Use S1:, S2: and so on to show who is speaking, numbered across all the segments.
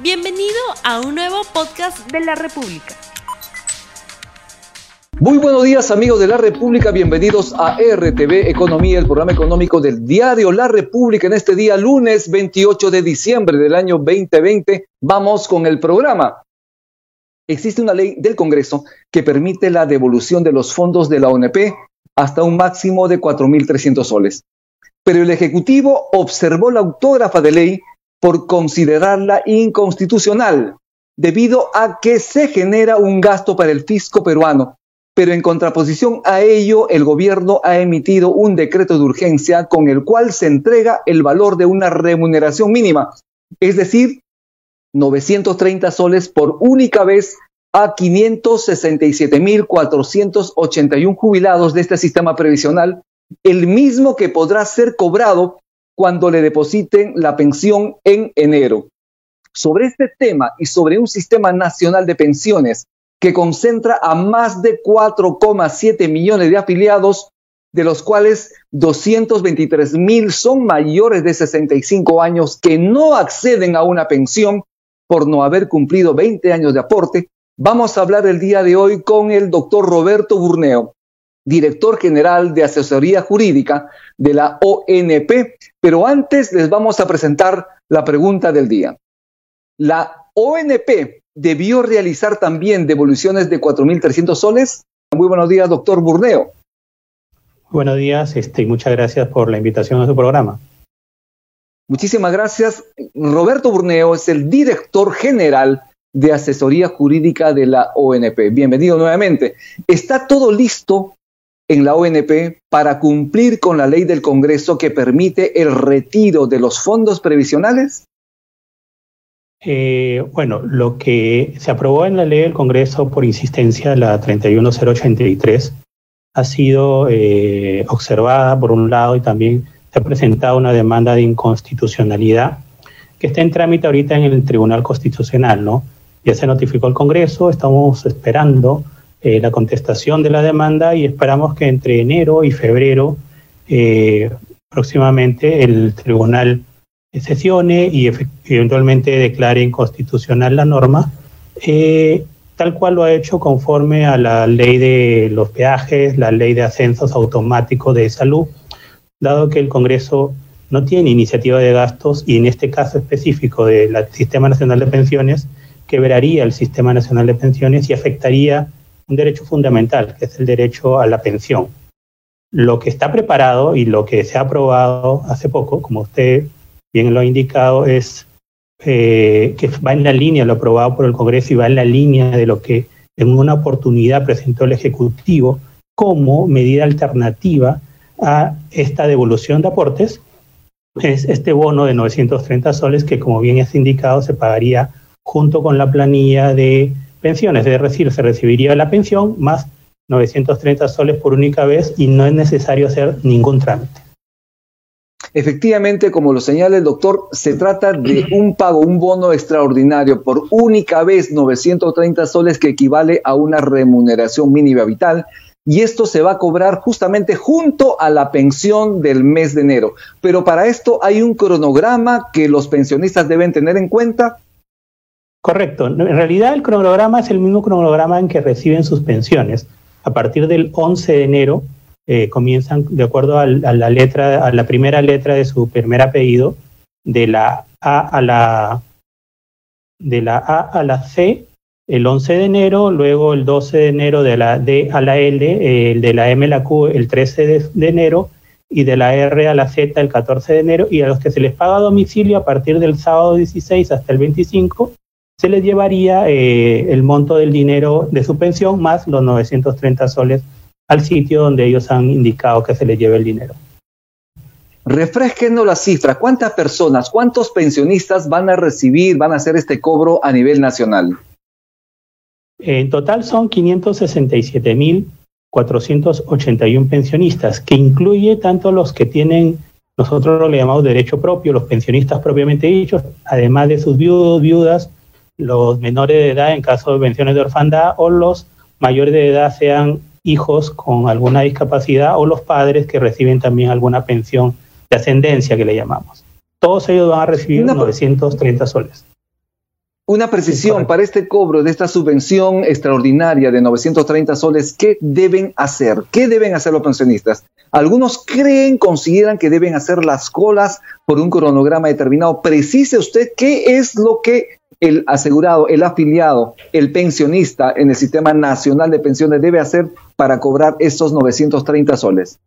S1: Bienvenido a un nuevo podcast de la República.
S2: Muy buenos días amigos de la República, bienvenidos a RTV Economía, el programa económico del diario La República en este día lunes 28 de diciembre del año 2020. Vamos con el programa. Existe una ley del Congreso que permite la devolución de los fondos de la ONP hasta un máximo de 4.300 soles. Pero el Ejecutivo observó la autógrafa de ley por considerarla inconstitucional, debido a que se genera un gasto para el fisco peruano. Pero en contraposición a ello, el gobierno ha emitido un decreto de urgencia con el cual se entrega el valor de una remuneración mínima, es decir, 930 soles por única vez a 567.481 jubilados de este sistema previsional, el mismo que podrá ser cobrado cuando le depositen la pensión en enero. Sobre este tema y sobre un sistema nacional de pensiones que concentra a más de 4,7 millones de afiliados, de los cuales 223 mil son mayores de 65 años que no acceden a una pensión por no haber cumplido 20 años de aporte, vamos a hablar el día de hoy con el doctor Roberto Burneo, director general de asesoría jurídica de la ONP. Pero antes les vamos a presentar la pregunta del día. ¿La ONP debió realizar también devoluciones de 4.300 soles? Muy buenos días, doctor Burneo.
S3: Buenos días este, y muchas gracias por la invitación a su programa.
S2: Muchísimas gracias. Roberto Burneo es el director general de asesoría jurídica de la ONP. Bienvenido nuevamente. ¿Está todo listo en la ONP para cumplir con la ley del Congreso que permite el retiro de los fondos previsionales?
S3: Eh, bueno, lo que se aprobó en la ley del Congreso por insistencia, la 31083, ha sido eh, observada por un lado y también se ha presentado una demanda de inconstitucionalidad que está en trámite ahorita en el Tribunal Constitucional, ¿no? Ya se notificó al Congreso, estamos esperando eh, la contestación de la demanda y esperamos que entre enero y febrero eh, próximamente el tribunal sesione y eventualmente declare inconstitucional la norma, eh, tal cual lo ha hecho conforme a la ley de los peajes, la ley de ascensos automáticos de salud, dado que el Congreso no tiene iniciativa de gastos y en este caso específico del Sistema Nacional de Pensiones, quebraría el Sistema Nacional de Pensiones y afectaría un derecho fundamental, que es el derecho a la pensión. Lo que está preparado y lo que se ha aprobado hace poco, como usted bien lo ha indicado, es eh, que va en la línea, lo aprobado por el Congreso y va en la línea de lo que en una oportunidad presentó el Ejecutivo como medida alternativa a esta devolución de aportes, es este bono de 930 soles que, como bien es indicado, se pagaría junto con la planilla de pensiones, es decir, se recibiría la pensión más 930 soles por única vez y no es necesario hacer ningún trámite.
S2: Efectivamente, como lo señala el doctor, se trata de un pago, un bono extraordinario por única vez 930 soles que equivale a una remuneración mínima vital y esto se va a cobrar justamente junto a la pensión del mes de enero. Pero para esto hay un cronograma que los pensionistas deben tener en cuenta
S3: Correcto. En realidad el cronograma es el mismo cronograma en que reciben sus pensiones. A partir del 11 de enero eh, comienzan, de acuerdo a, la letra, a la primera letra de su primer apellido, de la A a la de la A a la C el 11 de enero, luego el 12 de enero de la D a la L, el de la M a la Q el 13 de, de, enero y de la R a la Z el 14 de enero y a los que se les paga domicilio a partir del sábado 16 hasta el 25 se les llevaría eh, el monto del dinero de su pensión más los 930 soles al sitio donde ellos han indicado que se les lleve el dinero.
S2: Refresquenos la cifra. ¿Cuántas personas, cuántos pensionistas van a recibir, van a hacer este cobro a nivel nacional?
S3: En total son 567.481 pensionistas, que incluye tanto los que tienen, nosotros lo llamamos derecho propio, los pensionistas propiamente dichos, además de sus viudos, viudas, los menores de edad en caso de pensiones de orfandad o los mayores de edad sean hijos con alguna discapacidad o los padres que reciben también alguna pensión de ascendencia que le llamamos. Todos ellos van a recibir 930 soles.
S2: Una precisión para este cobro de esta subvención extraordinaria de 930 soles, ¿qué deben hacer? ¿Qué deben hacer los pensionistas? Algunos creen, consideran que deben hacer las colas por un cronograma determinado. Precise usted qué es lo que el asegurado, el afiliado, el pensionista en el Sistema Nacional de Pensiones debe hacer para cobrar estos 930 soles?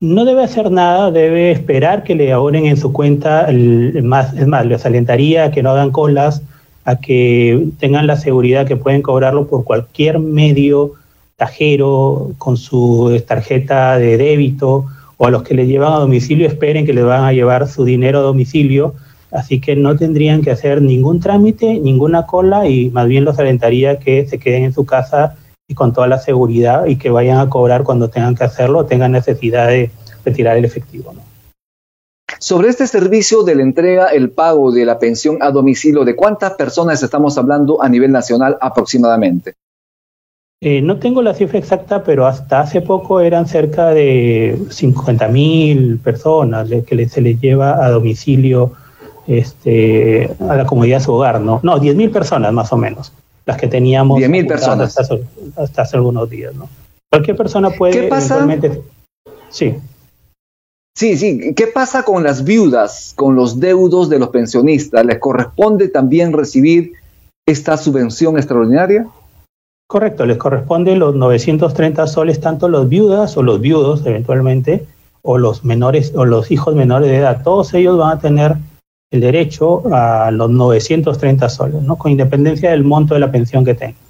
S3: No debe hacer nada, debe esperar que le abonen en su cuenta, el, más, es más, les alentaría a que no hagan colas, a que tengan la seguridad que pueden cobrarlo por cualquier medio tajero con su tarjeta de débito o a los que le llevan a domicilio esperen que les van a llevar su dinero a domicilio, así que no tendrían que hacer ningún trámite, ninguna cola y más bien los alentaría que se queden en su casa y con toda la seguridad y que vayan a cobrar cuando tengan que hacerlo o tengan necesidad de retirar el efectivo. ¿no?
S2: Sobre este servicio de la entrega, el pago de la pensión a domicilio, ¿de cuántas personas estamos hablando a nivel nacional aproximadamente?
S3: Eh, no tengo la cifra exacta, pero hasta hace poco eran cerca de 50 mil personas que se les lleva a domicilio este, a la comunidad de su hogar, ¿no? No, 10 mil personas más o menos, las que teníamos.
S2: 10 mil personas.
S3: Hasta, hace algunos días, ¿no? Cualquier persona puede.
S2: ¿Qué pasa?
S3: Sí.
S2: Sí, sí. ¿Qué pasa con las viudas, con los deudos de los pensionistas? ¿Les corresponde también recibir esta subvención extraordinaria?
S3: Correcto, les corresponde los 930 soles tanto los viudas o los viudos eventualmente o los menores o los hijos menores de edad. Todos ellos van a tener el derecho a los 930 soles, ¿no? Con independencia del monto de la pensión que tengan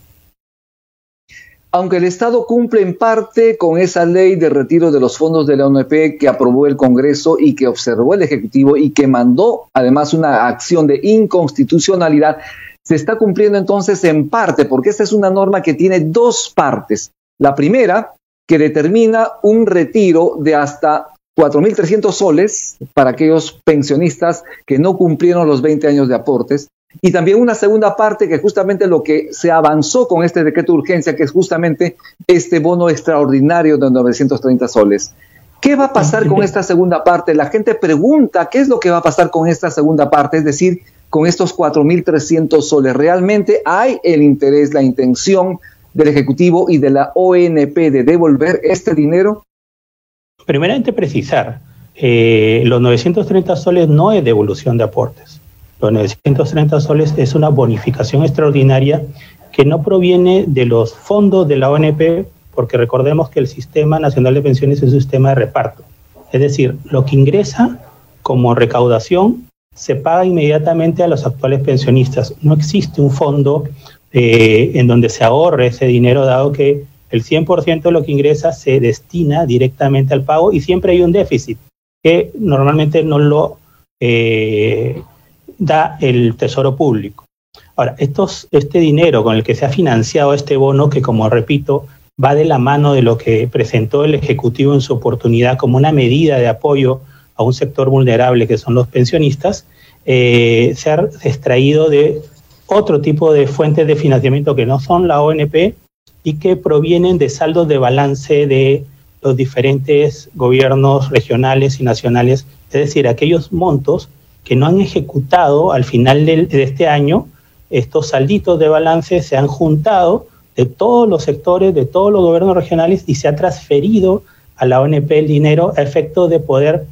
S2: aunque el Estado cumple en parte con esa ley de retiro de los fondos de la ONP que aprobó el Congreso y que observó el Ejecutivo y que mandó además una acción de inconstitucionalidad, se está cumpliendo entonces en parte, porque esta es una norma que tiene dos partes. La primera, que determina un retiro de hasta 4.300 soles para aquellos pensionistas que no cumplieron los 20 años de aportes. Y también una segunda parte que justamente lo que se avanzó con este decreto de urgencia, que es justamente este bono extraordinario de 930 soles. ¿Qué va a pasar con esta segunda parte? La gente pregunta, ¿qué es lo que va a pasar con esta segunda parte? Es decir, con estos 4.300 soles. ¿Realmente hay el interés, la intención del Ejecutivo y de la ONP de devolver este dinero?
S3: Primeramente precisar, eh, los 930 soles no es devolución de aportes. Los 930 soles es una bonificación extraordinaria que no proviene de los fondos de la ONP, porque recordemos que el Sistema Nacional de Pensiones es un sistema de reparto. Es decir, lo que ingresa como recaudación se paga inmediatamente a los actuales pensionistas. No existe un fondo eh, en donde se ahorre ese dinero, dado que el 100% de lo que ingresa se destina directamente al pago y siempre hay un déficit que normalmente no lo eh, da el Tesoro Público. Ahora, este dinero con el que se ha financiado este bono, que como repito, va de la mano de lo que presentó el Ejecutivo en su oportunidad como una medida de apoyo a un sector vulnerable que son los pensionistas, eh, se ha extraído de otro tipo de fuentes de financiamiento que no son la ONP y que provienen de saldos de balance de los diferentes gobiernos regionales y nacionales, es decir, aquellos montos que no han ejecutado al final de, este año, estos salditos de balance se han juntado de todos los sectores, de todos los gobiernos regionales y se ha transferido a la ONP el dinero a efecto de poder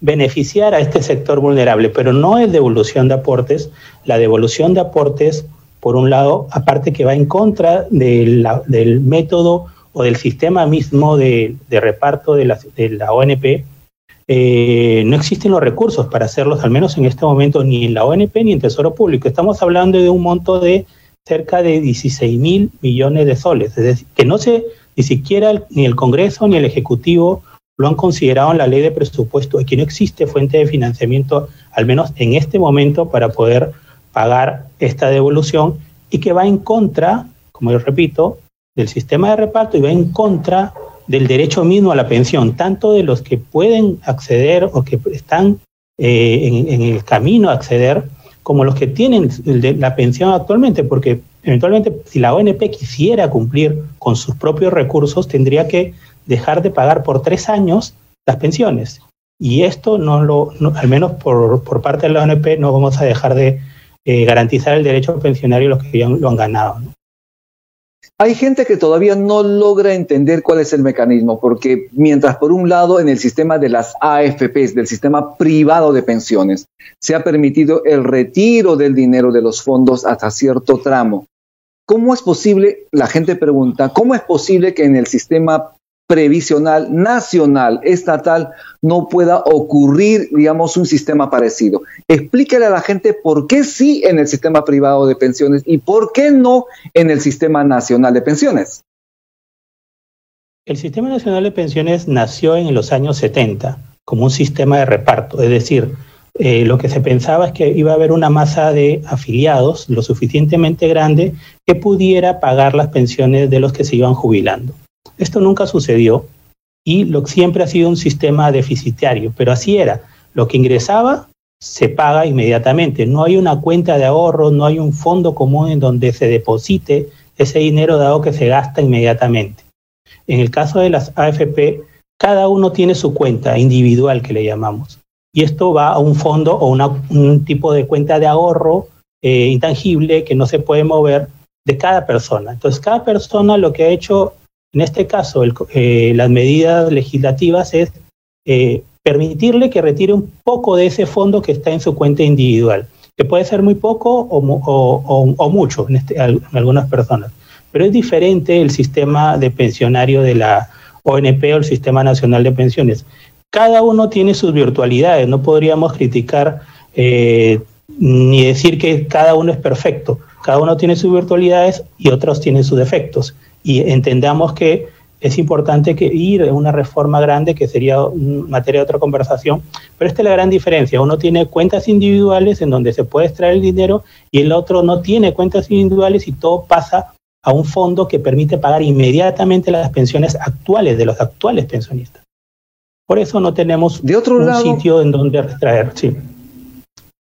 S3: beneficiar a este sector vulnerable, pero no es devolución de aportes. La devolución de aportes, por un lado, aparte que va en contra del método o del sistema mismo de, reparto de la, de la ONP, eh, no existen los recursos para hacerlos, al menos en este momento, ni en la ONP ni en Tesoro Público. Estamos hablando de un monto de cerca de 16 mil millones de soles, es decir, que no se, ni siquiera ni el Congreso ni el Ejecutivo lo han considerado en la ley de presupuesto, y que no existe fuente de financiamiento, al menos en este momento, para poder pagar esta devolución y que va en contra, como yo repito, del sistema de reparto y va en contra del derecho mismo a la pensión, tanto de los que pueden acceder o que están eh, en, el camino a acceder, como los que tienen la pensión actualmente, porque eventualmente si la ONP quisiera cumplir con sus propios recursos, tendría que dejar de pagar por tres años las pensiones. Y esto no lo, al menos por, por parte de la ONP, no vamos a dejar de eh, garantizar el derecho pensionario a los que ya lo han ganado.
S2: Hay gente que todavía no logra entender cuál es el mecanismo, porque mientras por un lado en el sistema de las AFPs, del sistema privado de pensiones, se ha permitido el retiro del dinero de los fondos hasta cierto tramo, ¿cómo es posible, la gente pregunta, cómo es posible que en el sistema previsional nacional, estatal, no pueda ocurrir, digamos, un sistema parecido. Explíquele a la gente por qué sí en el sistema privado de pensiones y por qué no en el sistema nacional de pensiones.
S3: El sistema nacional de pensiones nació en los años 70 como un sistema de reparto, es decir, eh, lo que se pensaba es que iba a haber una masa de afiliados lo suficientemente grande que pudiera pagar las pensiones de los que se iban jubilando. Esto nunca sucedió y lo, siempre ha sido un sistema deficitario, pero así era. Lo que ingresaba se paga inmediatamente. No hay una cuenta de ahorro, no hay un fondo común en donde se deposite ese dinero dado que se gasta inmediatamente. En el caso de las AFP, cada uno tiene su cuenta individual que le llamamos. Y esto va a un fondo o un tipo de cuenta de ahorro eh, intangible que no se puede mover de cada persona. Entonces, cada persona lo que ha hecho en este caso, eh, las medidas legislativas es eh, permitirle que retire un poco de ese fondo que está en su cuenta individual, que puede ser muy poco o, mucho este, en, algunas personas. Pero es diferente el sistema de pensionario de la ONP o el Sistema Nacional de Pensiones. Cada uno tiene sus virtualidades, no podríamos criticar eh, ni decir que cada uno es perfecto. Cada uno tiene sus virtualidades y otros tienen sus defectos y entendamos que es importante que ir a una reforma grande que sería materia de otra conversación, pero esta es la gran diferencia. Uno tiene cuentas individuales en donde se puede extraer el dinero y el otro no tiene cuentas individuales y todo pasa a un fondo que permite pagar inmediatamente las pensiones actuales de los actuales pensionistas. Por eso no tenemos
S2: de otro
S3: un sitio en donde extraer. Sí.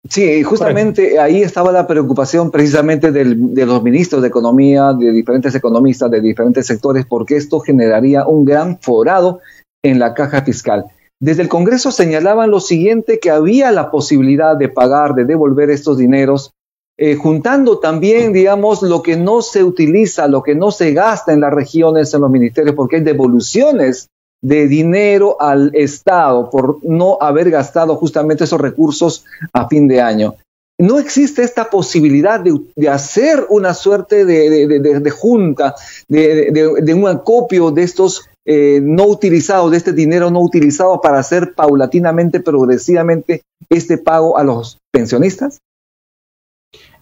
S2: Sí, justamente ahí estaba la preocupación precisamente de los ministros de Economía, de diferentes economistas, de diferentes sectores, porque esto generaría un gran forado en la caja fiscal. Desde el Congreso señalaban lo siguiente, que había la posibilidad de pagar, de devolver estos dineros, eh, juntando también, digamos, lo que no se utiliza, lo que no se gasta en las regiones, en los ministerios, porque hay devoluciones de dinero al Estado por no haber gastado justamente esos recursos a fin de año. No existe esta posibilidad de, hacer una suerte de, junta, de, un acopio de estos eh, no utilizados, de este dinero no utilizado para hacer paulatinamente, progresivamente este pago a los pensionistas?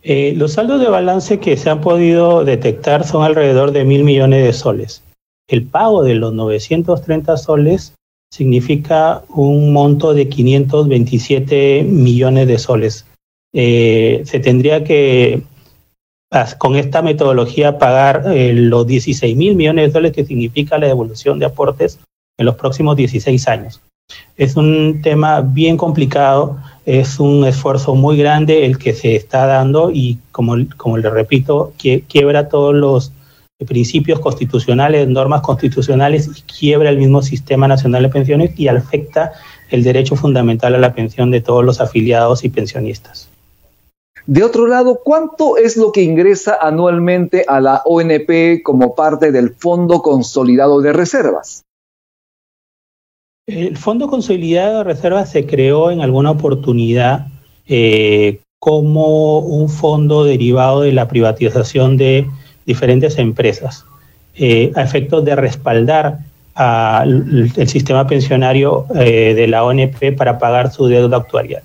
S3: Eh, los saldos de balance que se han podido detectar son alrededor de mil millones de soles el pago de los 930 soles significa un monto de 527 millones de soles. Eh, se tendría que, con esta metodología, pagar eh, los 16 mil millones de soles que significa la devolución de aportes en los próximos 16 años. Es un tema bien complicado, es un esfuerzo muy grande el que se está dando y, como, como le repito, quiebra todos los principios constitucionales, normas constitucionales y quiebra el mismo sistema nacional de pensiones y afecta el derecho fundamental a la pensión de todos los afiliados y pensionistas.
S2: De otro lado, ¿cuánto es lo que ingresa anualmente a la ONP como parte del Fondo Consolidado de Reservas?
S3: El Fondo Consolidado de Reservas se creó en alguna oportunidad eh, como un fondo derivado de la privatización de diferentes empresas eh, a efectos de respaldar al el sistema pensionario eh, de la ONP para pagar su deuda actuarial.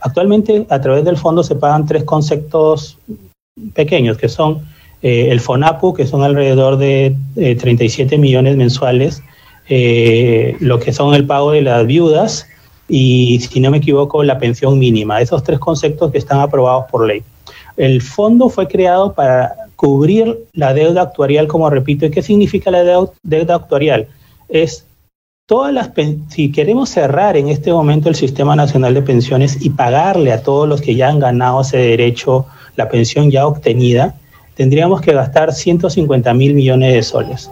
S3: Actualmente, a través del fondo se pagan tres conceptos pequeños, que son eh, el FONAPU, que son alrededor de 37 millones mensuales, lo que son el pago de las viudas y, si no me equivoco, la pensión mínima. Esos tres conceptos que están aprobados por ley. El fondo fue creado para cubrir la deuda actuarial, como repito. ¿Y qué significa la deuda, actuarial? Es todas las si queremos cerrar en este momento el sistema nacional de pensiones y pagarle a todos los que ya han ganado ese derecho la pensión ya obtenida, tendríamos que gastar 150 mil millones de soles.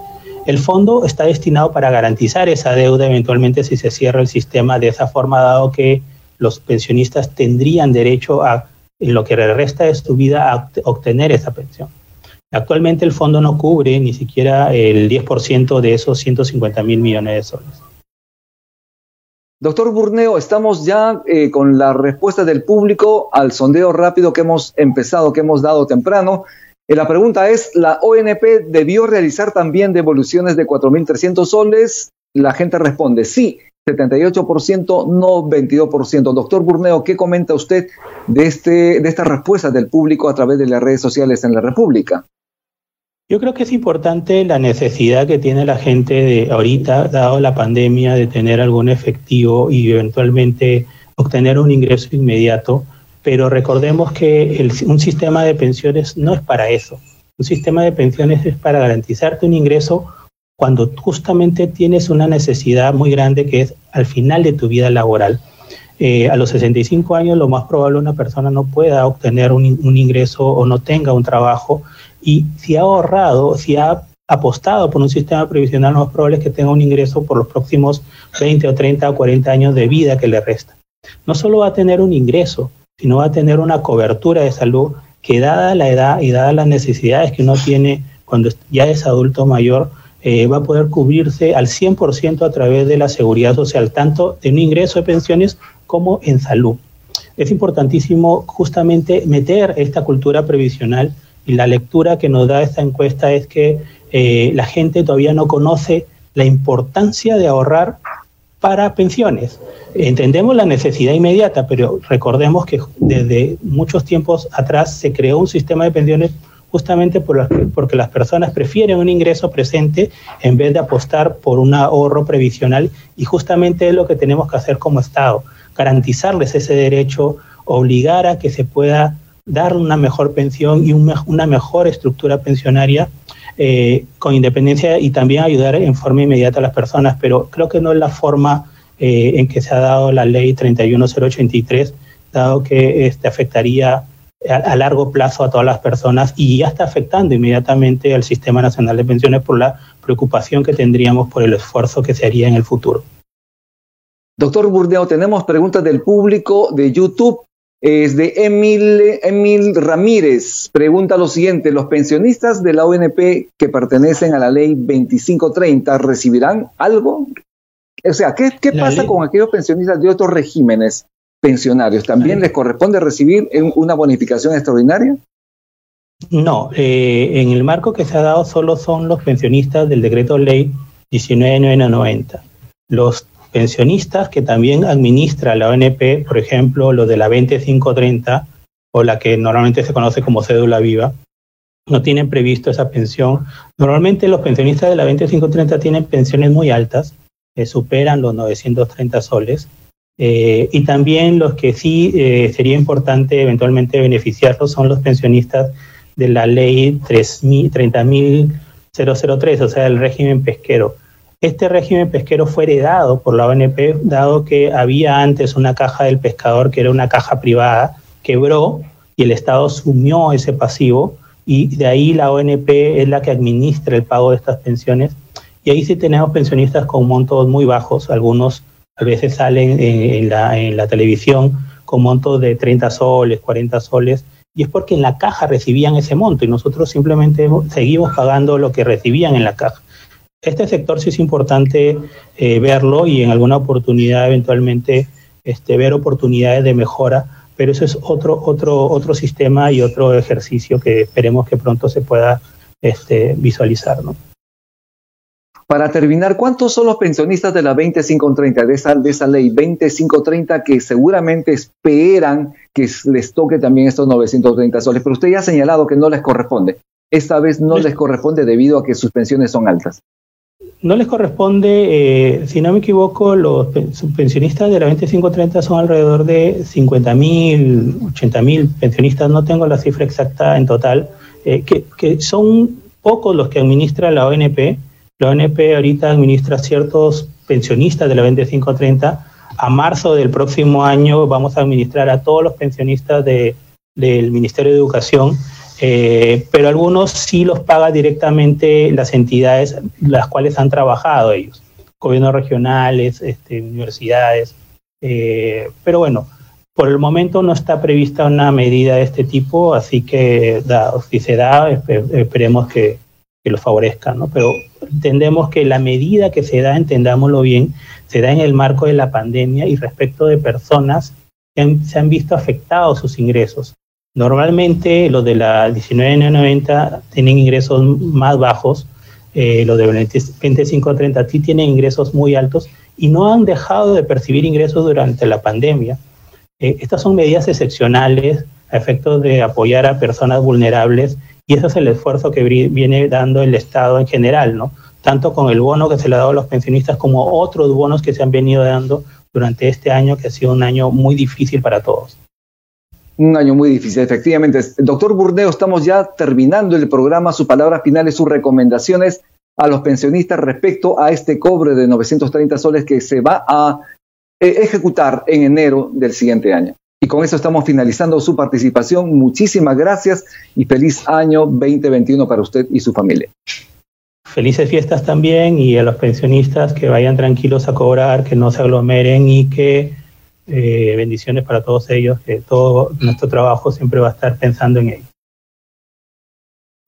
S3: El fondo está destinado para garantizar esa deuda eventualmente si se cierra el sistema de esa forma, dado que los pensionistas tendrían derecho a en lo que resta de su vida a obtener esa pensión. Actualmente el fondo no cubre ni siquiera el 10% de esos 150 mil millones de soles.
S2: Doctor Burneo, estamos ya eh, con la respuesta del público al sondeo rápido que hemos empezado, que hemos dado temprano. Eh, la pregunta es, ¿la ONP debió realizar también devoluciones de 4.300 soles? La gente responde sí, 78%, no 22%. Doctor Burneo, ¿qué comenta usted de, este, de esta respuesta del público a través de las redes sociales en la República?
S3: Yo creo que es importante la necesidad que tiene la gente de ahorita, dado la pandemia, de tener algún efectivo y eventualmente obtener un ingreso inmediato, pero recordemos que un sistema de pensiones no es para eso. Un sistema de pensiones es para garantizarte un ingreso cuando justamente tienes una necesidad muy grande que es al final de tu vida laboral. Eh, a los 65 años lo más probable una persona no pueda obtener un, ingreso o no tenga un trabajo y si ha ahorrado, si ha apostado por un sistema previsional, lo más probable es que tenga un ingreso por los próximos 20 o 30 o 40 años de vida que le resta. No solo va a tener un ingreso, sino va a tener una cobertura de salud que dada la edad y dadas las necesidades que uno tiene cuando ya es adulto mayor, eh, va a poder cubrirse al 100% a través de la seguridad social, tanto en un ingreso de pensiones como en salud. Es importantísimo justamente meter esta cultura previsional y la lectura que nos da esta encuesta es que eh, la gente todavía no conoce la importancia de ahorrar para pensiones. Entendemos la necesidad inmediata, pero recordemos que desde muchos tiempos atrás se creó un sistema de pensiones justamente por porque las personas prefieren un ingreso presente en vez de apostar por un ahorro previsional y justamente es lo que tenemos que hacer como Estado, garantizarles ese derecho, obligar a que se pueda dar una mejor pensión y una mejor estructura pensionaria eh, con independencia y también ayudar en forma inmediata a las personas, pero creo que no es la forma eh, en que se ha dado la ley 31083, dado que este, afectaría a, largo plazo a todas las personas y ya está afectando inmediatamente al Sistema Nacional de Pensiones por la preocupación que tendríamos por el esfuerzo que se haría en el futuro.
S2: Doctor Burdeo, tenemos preguntas del público de YouTube. Es de Emil, Emil Ramírez. Pregunta lo siguiente: ¿Los pensionistas de la ONP que pertenecen a la ley 2530 recibirán algo? O sea, ¿qué, qué pasa con aquellos pensionistas de otros regímenes pensionarios, ¿también les corresponde recibir una bonificación extraordinaria?
S3: No, eh, en el marco que se ha dado solo son los pensionistas del decreto ley 19990. Los pensionistas que también administra la ONP, por ejemplo, los de la 2530 o la que normalmente se conoce como cédula viva, no tienen previsto esa pensión. Normalmente los pensionistas de la 2530 tienen pensiones muy altas, que superan los 930 soles, eh, y también los que sí eh, sería importante eventualmente beneficiarlos son los pensionistas de la ley 30.003, o sea, el régimen pesquero. Este régimen pesquero fue heredado por la ONP, dado que había antes una caja del pescador que era una caja privada, quebró y el Estado sumió ese pasivo y de ahí la ONP es la que administra el pago de estas pensiones. Y ahí sí tenemos pensionistas con montos muy bajos, algunos a veces salen en, la, televisión con montos de 30 soles, 40 soles, y es porque en la caja recibían ese monto y nosotros simplemente seguimos pagando lo que recibían en la caja. Este sector sí es importante eh, verlo y en alguna oportunidad eventualmente este, ver oportunidades de mejora, pero eso es otro, otro, otro sistema y otro ejercicio que esperemos que pronto se pueda este, visualizar. ¿no?
S2: Para terminar, ¿cuántos son los pensionistas de la 2530, de esa, de esa ley 2530 que seguramente esperan que les toque también estos 930 soles? Pero usted ya ha señalado que no les corresponde. Esta vez no les corresponde debido a que sus pensiones son altas.
S3: No les corresponde, eh, si no me equivoco, los pensionistas de la 2530 son alrededor de 50 mil, 80 mil pensionistas, no tengo la cifra exacta en total, eh, que, que son pocos los que administra la ONP la ONP ahorita administra ciertos pensionistas de la 2530. A marzo del próximo año vamos a administrar a todos los pensionistas del Ministerio de Educación, eh, pero algunos sí los paga directamente las entidades las cuales han trabajado ellos, gobiernos regionales, este, universidades. Eh, pero bueno, Por el momento no está prevista una medida de este tipo, así que si se da, esperemos que, que lo favorezca, ¿no? Pero entendemos que la medida que se da, entendámoslo bien, se da en el marco de la pandemia y respecto de personas que se han visto afectados sus ingresos. Normalmente los de la 1990 tienen ingresos más bajos, eh, los de 25-30 sí tienen ingresos muy altos y no han dejado de percibir ingresos durante la pandemia. Eh, estas son medidas excepcionales a efectos de apoyar a personas vulnerables y ese es el esfuerzo que viene dando el Estado en general, ¿no? Tanto con el bono que se le ha dado a los pensionistas como otros bonos que se han venido dando durante este año, que ha sido un año muy difícil para todos.
S2: Un año muy difícil, efectivamente. Doctor Burneo, estamos ya terminando el programa. Sus palabras finales, sus recomendaciones a los pensionistas respecto a este cobre de 930 soles que se va a eh, ejecutar en enero del siguiente año. Y con eso estamos finalizando su participación. Muchísimas gracias y feliz año 2021 para usted y su familia.
S3: Felices fiestas también y a los pensionistas que vayan tranquilos a cobrar, que no se aglomeren y que eh, bendiciones para todos ellos, que todo nuestro trabajo siempre va a estar pensando en ellos.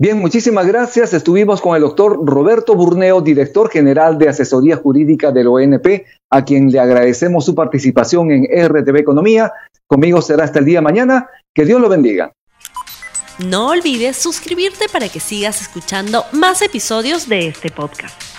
S2: Bien, muchísimas gracias. Estuvimos con el doctor Roberto Burneo, director general de Asesoría Jurídica del ONP, a quien le agradecemos su participación en RTV Economía. Conmigo será hasta el día mañana. Que Dios lo bendiga.
S1: No olvides suscribirte para que sigas escuchando más episodios de este podcast.